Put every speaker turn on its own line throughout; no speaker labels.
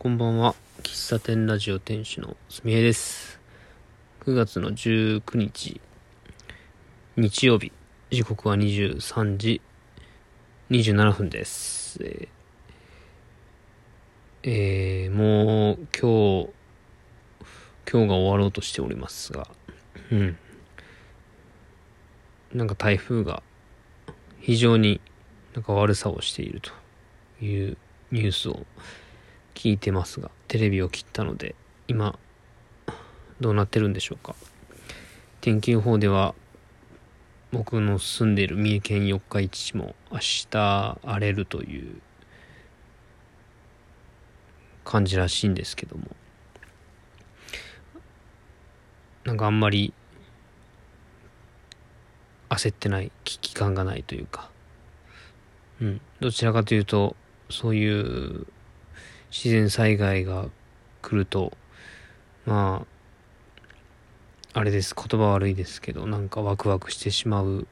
こんばんは。喫茶店ラジオ店主のすみえです。9月の19日、日曜日、時刻は23時27分です。えーえーもう今日、今日が終わろうとしておりますが、うん。なんか台風が非常になんか悪さをしているというニュースを聞いてますがテレビを切ったので今どうなってるんでしょうか。天気予報では僕の住んでいる三重県四日市市も明日荒れるという感じらしいんですけども。なんかあんまり焦ってない危機感がないというか。うん。どちらかというとそういう自然災害が来るとまああれです言葉悪いですけどなんかワクワクしてしまう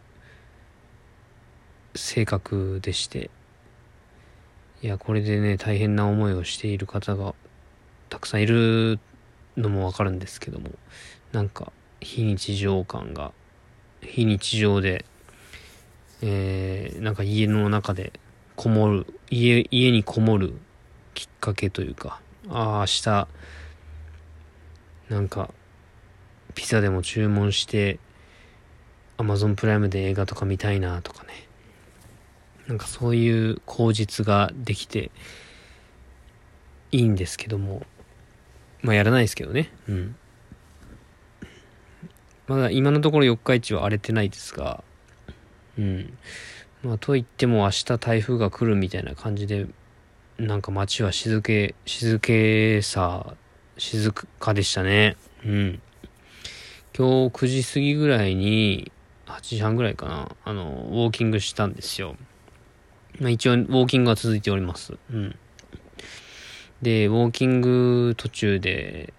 性格でして。いやこれでね大変な思いをしている方がたくさんいるのもわかるんですけどもなんか非日常感が非日常でえー、なんか家の中でこもる家家にこもるきっかけというかああ明日なんかピザでも注文してアマゾンプライムで映画とか見たいなとかね。なんかそういう口実ができていいんですけども。まあやらないですけどね。うん。まだ今のところ四日市は荒れてないですがうん。まあといっても明日台風が来るみたいな感じでなんか街は静け、静けさ、静かでしたね。うん。今日9時過ぎぐらいに、8時半ぐらいかな、あの、ウォーキングしたんですよ。まあ一応、ウォーキングは続いております。うん。で、ウォーキング途中で、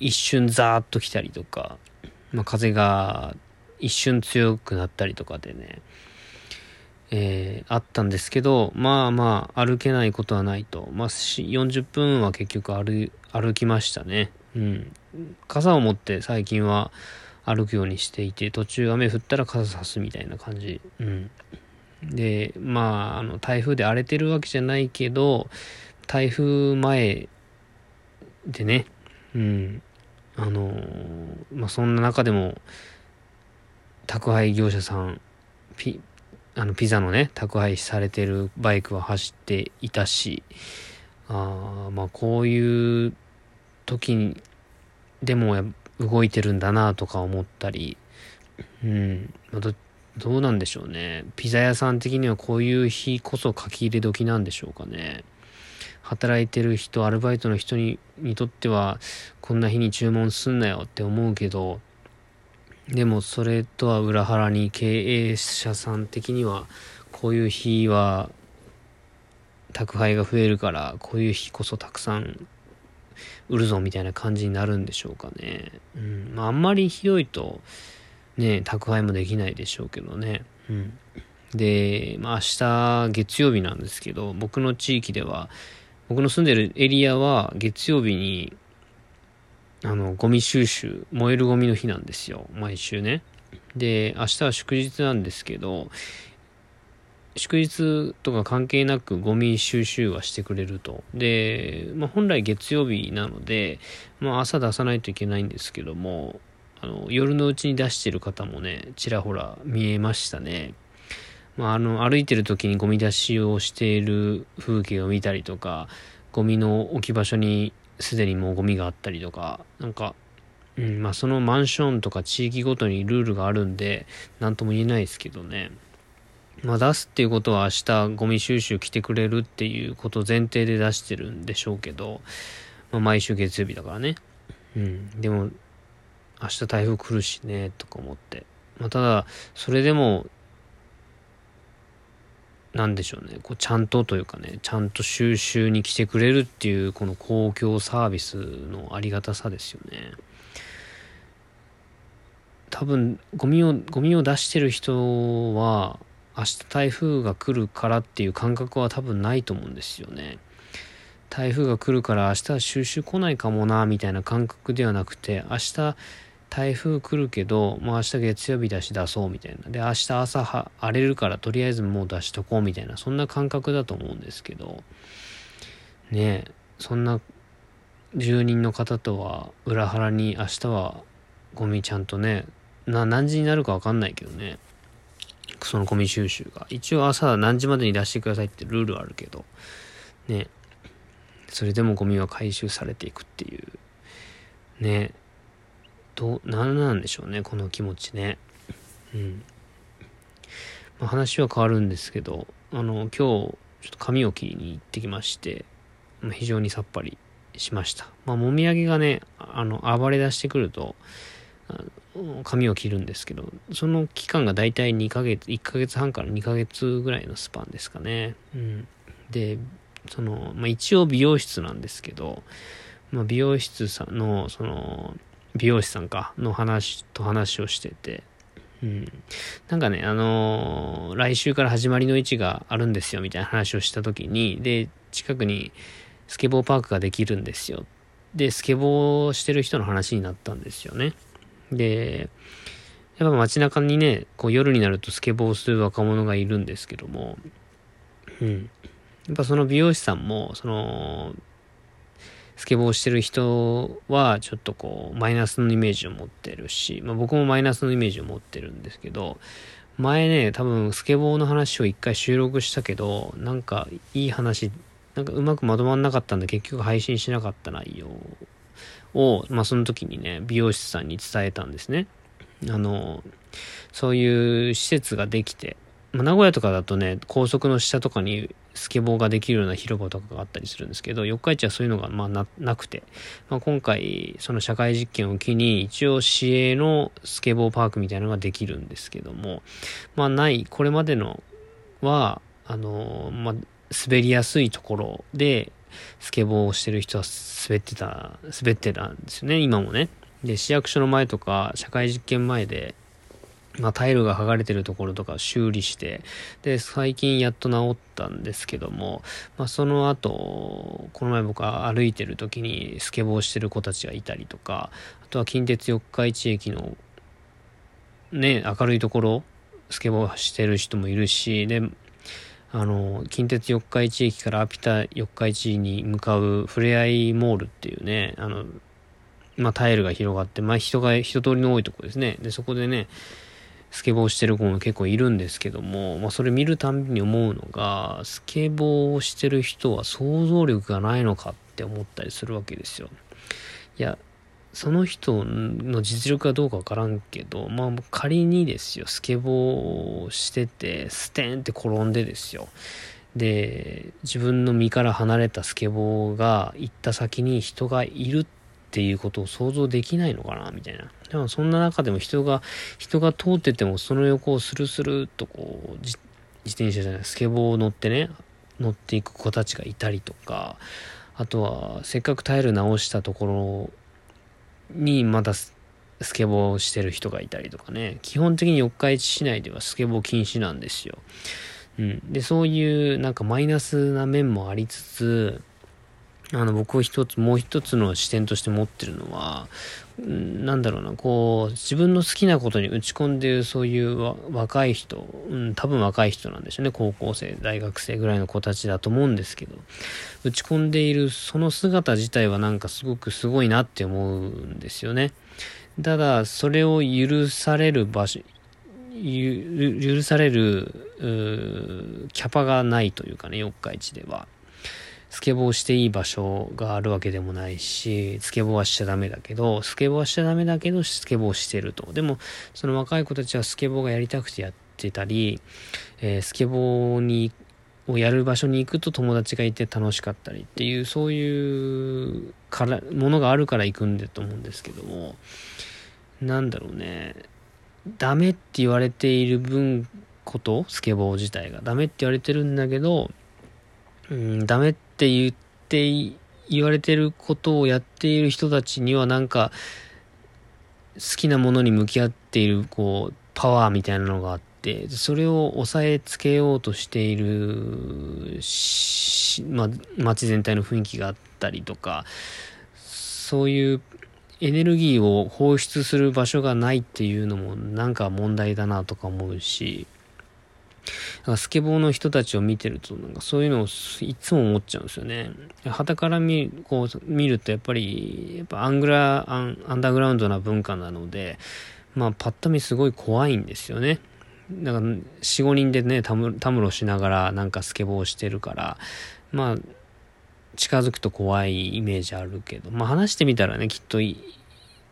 一瞬ザーッと来たりとか、まあ風が一瞬強くなったりとかでね、えーあったんですけど、まあまあ、歩けないことはないと。まあ、40分は結局歩、歩きましたね。うん。傘を持って最近は歩くようにしていて、途中雨降ったら傘さすみたいな感じ。うん。で、まあ、あの、台風で荒れてるわけじゃないけど、台風前でね、うん。あのまあ、そんな中でも、宅配業者さん、ピ、あのピザのね宅配されてるバイクは走っていたしあまあこういう時にでも動いてるんだなとか思ったりうん。まどどうなんでしょうね。ピザ屋さん的にはこういう日こそ書き入れ時なんでしょうかね。働いてる人アルバイトの人ににとってはこんな日に注文すんなよって思うけどでもそれとは裏腹に経営者さん的にはこういう日は宅配が増えるからこういう日こそたくさん売るぞみたいな感じになるんでしょうかね。うん。まああんまりひどいとね、宅配もできないでしょうけどね。うん。で、まあ明日月曜日なんですけど、僕の地域では、僕の住んでるエリアは月曜日にあの、ゴミ収集、燃えるゴミの日なんですよ。毎週ね。で、明日は祝日なんですけど、祝日とか関係なくゴミ収集はしてくれると。で、まあ、本来月曜日なので、まあ、朝出さないといけないんですけども、あの、夜のうちに出してる方もね、ちらほら見えましたね。まあ、あの、歩いてる時にゴミ出しをしている風景を見たりとか、ゴミの置き場所にすでにもうゴミがあったりとか、なんか、うん、まあそのマンションとか地域ごとにルールがあるんで、なんとも言えないですけどね。まあ出すっていうことは明日ゴミ収集来てくれるっていうこと前提で出してるんでしょうけど、まあ毎週月曜日だからね。うん、でも、明日台風来るしね、とか思って。まあただ、それでも、なんでしょうね、こうちゃんとというかね、ちゃんと収集に来てくれるっていう、この公共サービスのありがたさですよね。多分、ゴミを、ゴミを出してる人は、明日台風が来るからっていう感覚は多分ないと思うんですよね。台風が来るから明日は収集来ないかもなみたいな感覚ではなくて明日台風来るけどもう明日月曜日だし出そうみたいな。で明日朝は荒れるからとりあえずもう出しとこうみたいなそんな感覚だと思うんですけど。ねえそんな住人の方とは裏腹に明日はゴミちゃんとねな何時になるか分かんないけどね。そのゴミ収集が。一応朝は何時までに出してくださいってルールあるけど。ね。えそれでもゴミは回収されていくっていう。ね。えどう何なんでしょうねこの気持ちねうん、まあ、話は変わるんですけどあの今日ちょっと髪を切りに行ってきましてま非常にさっぱりしました。まあ、もみあげがね、あの、暴れ出してくると、髪を切るんですけど、その期間がだいたい2ヶ月、1ヶ月半から2ヶ月ぐらいのスパンですかね。うん。で、その、まあ、一応美容室なんですけど、まあ、美容室さんの、その、美容師さんか、の話と話をしてて、うん。なんかね、あのー、来週から始まりの位置があるんですよ、みたいな話をした時に、で、近くに、スケボーパークができるんですよ。で、スケボーしてる人の話になったんですよね。で、やっぱ街中にね、こう夜になるとスケボーする若者がいるんですけども、うん。やっぱその美容師さんも、その、スケボーしてる人はちょっとこうマイナスのイメージを持ってるし、まあ、僕もマイナスのイメージを持ってるんですけど前ね多分スケボーの話を一回収録したけどなんかいい話なんかうまくまとまんなかったんで結局配信しなかった内容を、まあその時にね、美容師さんに伝えたんですね。あの、そういう施設ができて、まあ、名古屋とかだとね、高速の下とかにスケボーができるような広場とかがあったりするんですけど、四日市はそういうのがまあななくて、まあ、今回その社会実験を機に一応市営のスケボーパークみたいなのができるんですけども、まあない、これまでのは、あの、まあ滑りやすいところで、スケボーをしてる人は滑ってた、滑ってたんですよね、今もね。で、市役所の前とか、社会実験前で、まあ、タイルが剥がれてるところとか修理して、で、最近やっと治ったんですけども、まあ、その後、この前僕は歩いてる時にスケボーしてる子たちがいたりとか、あとは近鉄四日市駅の、ね、明るいところ、スケボーしてる人もいるし、で、あの、近鉄四日市駅からアピタ四日市に向かうふれあいモールっていうね、あの、まあ、タイルが広がって、まあ、人が、人通りの多いとこですね。で、そこでね、スケボーしてる子も結構いるんですけども、まあ、それ見るたんびに思うのが、スケボーをしてる人は想像力がないのかって思ったりするわけですよ。いや、その人の実力かどうかわからんけど、まあ仮にですよ、スケボーしてて、ステンって転んでですよ。で、自分の身から離れたスケボーが行った先に人がいるっていうことを想像できないのかな、みたいな。でもそんな中でも人が、人が通っててもその横をスルスルっとこう、自転車じゃない、スケボーを乗ってね、乗っていく子たちがいたりとか、あとは、せっかくタイル直したところにまたスケボーをしてる人がいたりとかね、基本的に四日市市内ではスケボー禁止なんですよ。うん。で、そういうなんかマイナスな面もありつつ、あの、僕を一つ、もう一つの視点として持ってるのは、なんだろうな、こう、自分の好きなことに打ち込んでいるそういう若い人、うん、多分若い人なんでしょうね。高校生、大学生ぐらいの子たちだと思うんですけど、打ち込んでいるその姿自体はなんかすごくすごいなって思うんですよね。ただ、それを許される場所、許される、キャパがないというかね、四日市では。スケボーしていい場所があるわけでもないし、スケボーはしちゃダメだけど、スケボーはしちゃダメだけど、スケボーしてると。でも、その若い子たちはスケボーがやりたくてやってたり、えー、スケボーに、をやる場所に行くと友達がいて楽しかったりっていう、そういうから、ものがあるから行くんだと思うんですけども、なんだろうね、ダメって言われている分こと、スケボー自体がダメって言われてるんだけど、うん、ダメってって言って言われてることをやっている人たちにはなんか好きなものに向き合っているこうパワーみたいなのがあって、それを抑えつけようとしているま、街全体の雰囲気があったりとか、そういうエネルギーを放出する場所がないっていうのもなんか問題だなとか思うし、スケボーの人たちを見てると、なんかそういうのをいつも思っちゃうんですよね。旗から見こう見ると、やっぱり、やっぱアングラアン、アンダーグラウンドな文化なので、まあ、パッと見すごい怖いんですよね。だから、4、5人でね、たむ、ろしながらなんかスケボーしてるから、まあ、近づくと怖いイメージあるけど、まあ話してみたらね、きっとい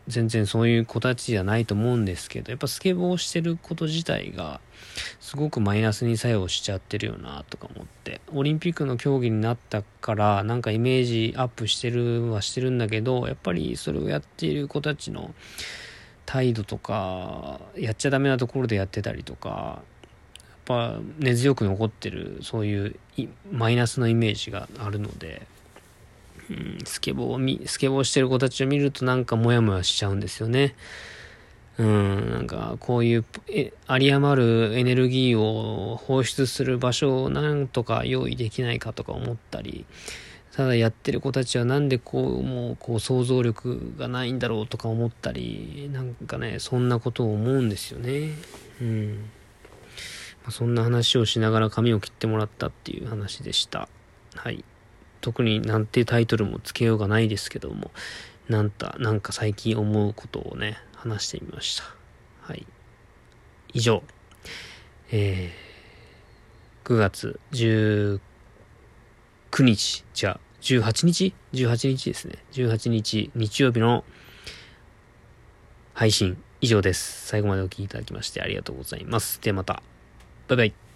全然そういう子たちじゃないと思うんですけど、やっぱスケボーをしてること自体が、すごくマイナスに作用しちゃってるよなとか思って、オリンピックの競技になったから、なんかイメージアップしてるはしてるんだけど、やっぱりそれをやっている子たちの態度とか、やっちゃダメなところでやってたりとか、やっぱ根強く残ってる、そういうマイナスのイメージがあるので、スケボーを見、スケボーしてる子たちを見るとなんかモヤモヤしちゃうんですよね。うん、なんかこういうえ有り余るエネルギーを放出する場所をなんとか用意できないかとか思ったり、ただやってる子たちはなんでこう、もうこう想像力がないんだろうとか思ったり、なんかね、そんなことを思うんですよね。うん。まあ、そんな話をしながら髪を切ってもらったっていう話でした。はい。特になんてタイトルもつけようがないですけども、なんた、なんか最近思うことをね、話してみました。はい。以上。えー、9月19日、じゃあ、18日 ?18 日ですね。18日、日曜日の配信以上です。最後までお聴きいただきましてありがとうございます。ではまた。バイバイ。